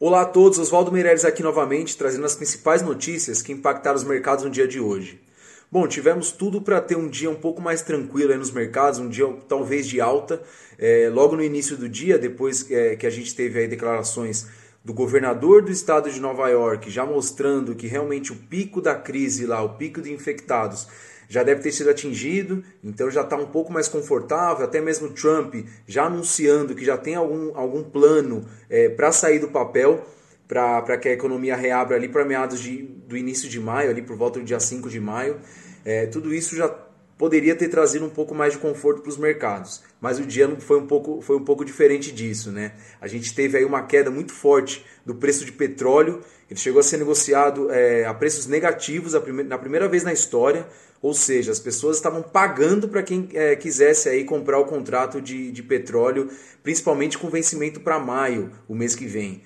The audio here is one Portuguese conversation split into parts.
Olá a todos, Oswaldo Meireles aqui novamente, trazendo as principais notícias que impactaram os mercados no dia de hoje. Bom, tivemos tudo para ter um dia um pouco mais tranquilo nos mercados, um dia talvez de alta. É, logo no início do dia, depois é, que a gente teve aí declarações do governador do estado de Nova York, já mostrando que realmente o pico da crise lá, o pico de infectados, já deve ter sido atingido, então já está um pouco mais confortável. Até mesmo Trump já anunciando que já tem algum, algum plano é, para sair do papel, para que a economia reabra ali para meados de, do início de maio, ali por volta do dia 5 de maio. É, tudo isso já poderia ter trazido um pouco mais de conforto para os mercados, mas o dia foi um pouco, foi um pouco diferente disso. Né? A gente teve aí uma queda muito forte do preço de petróleo, ele chegou a ser negociado é, a preços negativos na primeira vez na história, ou seja, as pessoas estavam pagando para quem é, quisesse aí comprar o contrato de, de petróleo, principalmente com vencimento para maio, o mês que vem.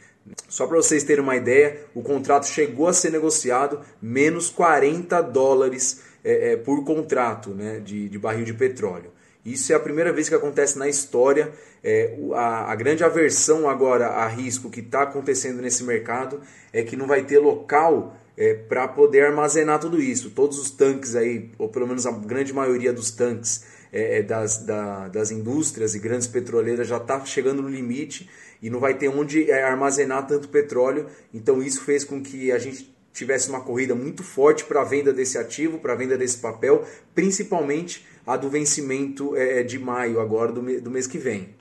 Só para vocês terem uma ideia, o contrato chegou a ser negociado menos 40 dólares é, é, por contrato né, de, de barril de petróleo. Isso é a primeira vez que acontece na história. É, a, a, grande aversão agora a risco que está acontecendo nesse mercado é que não vai ter local é, para poder armazenar tudo isso. Todos os tanques aí, ou pelo menos a grande maioria dos tanques é, é das, da, das indústrias e grandes petroleiras já está chegando no limite e não vai ter onde é, armazenar tanto petróleo. Então isso fez com que a gente tivesse uma corrida muito forte para a venda desse ativo, para a venda desse papel, principalmente a do vencimento é, de maio agora do, do mês que vem.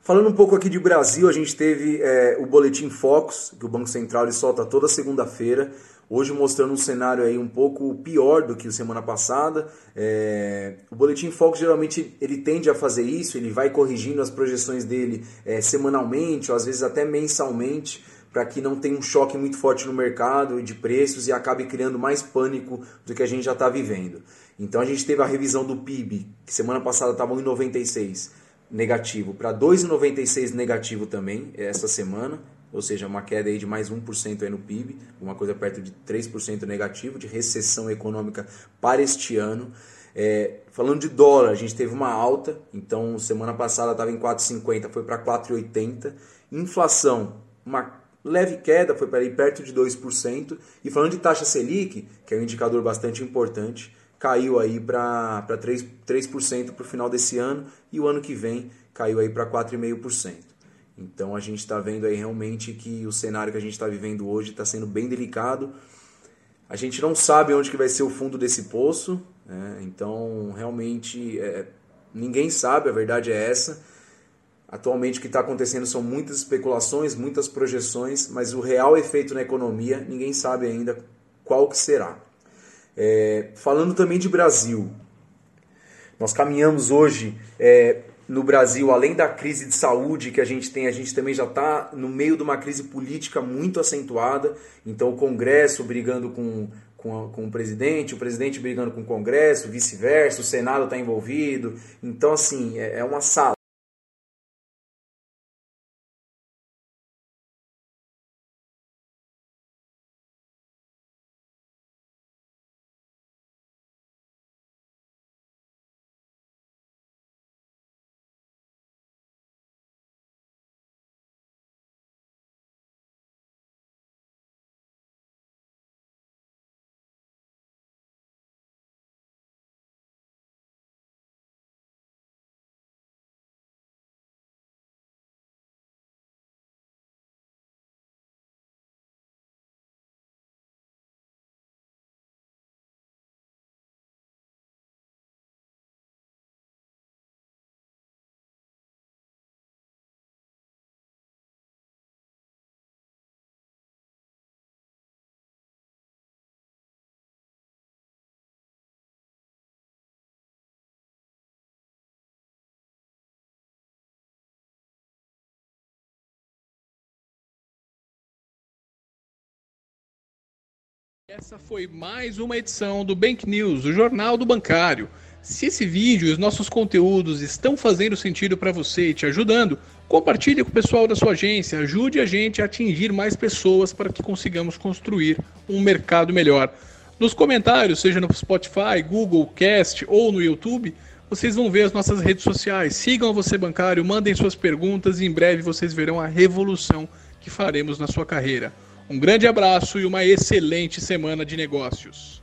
Falando um pouco aqui de Brasil, a gente teve é, o Boletim Focus, que o Banco Central solta toda segunda-feira, hoje mostrando um cenário aí um pouco pior do que a semana passada. É, o Boletim Focus geralmente ele tende a fazer isso, ele vai corrigindo as projeções dele semanalmente, ou às vezes até mensalmente, para que não tenha um choque muito forte no mercado de preços e acabe criando mais pânico do que a gente já está vivendo. Então a gente teve a revisão do PIB, que semana passada estava em 96 negativo para 2,96 negativo também essa semana, ou seja, uma queda aí de mais 1% aí no PIB, uma coisa perto de 3% negativo de recessão econômica para este ano. É, falando de dólar, a gente teve uma alta, então semana passada estava em 4,50, foi para 4,80. Inflação, uma leve queda, foi para aí perto de 2%. E falando de taxa Selic, que é um indicador bastante importante, caiu aí para 3%, 3 para o final desse ano e o ano que vem caiu aí para 4,5%. Então a gente está vendo aí realmente que o cenário que a gente está vivendo hoje está sendo bem delicado. A gente não sabe onde que vai ser o fundo desse poço, né? então realmente é, ninguém sabe, a verdade é essa. Atualmente o que está acontecendo são muitas especulações, muitas projeções, mas o real efeito na economia ninguém sabe ainda qual que será. É, falando também de Brasil, nós caminhamos hoje é, no Brasil, além da crise de saúde que a gente tem, a gente também já está no meio de uma crise política muito acentuada. Então, o Congresso brigando com, com, a, com o presidente, o presidente brigando com o Congresso, vice-versa, o Senado está envolvido. Então, assim, é, é uma sala. Essa foi mais uma edição do Bank News, o jornal do bancário. Se esse vídeo e os nossos conteúdos estão fazendo sentido para você e te ajudando, compartilhe com o pessoal da sua agência, ajude a gente a atingir mais pessoas para que consigamos construir um mercado melhor. Nos comentários, seja no Spotify, Google Cast ou no YouTube, vocês vão ver as nossas redes sociais. Sigam Você Bancário, mandem suas perguntas e em breve vocês verão a revolução que faremos na sua carreira. Um grande abraço e uma excelente semana de negócios.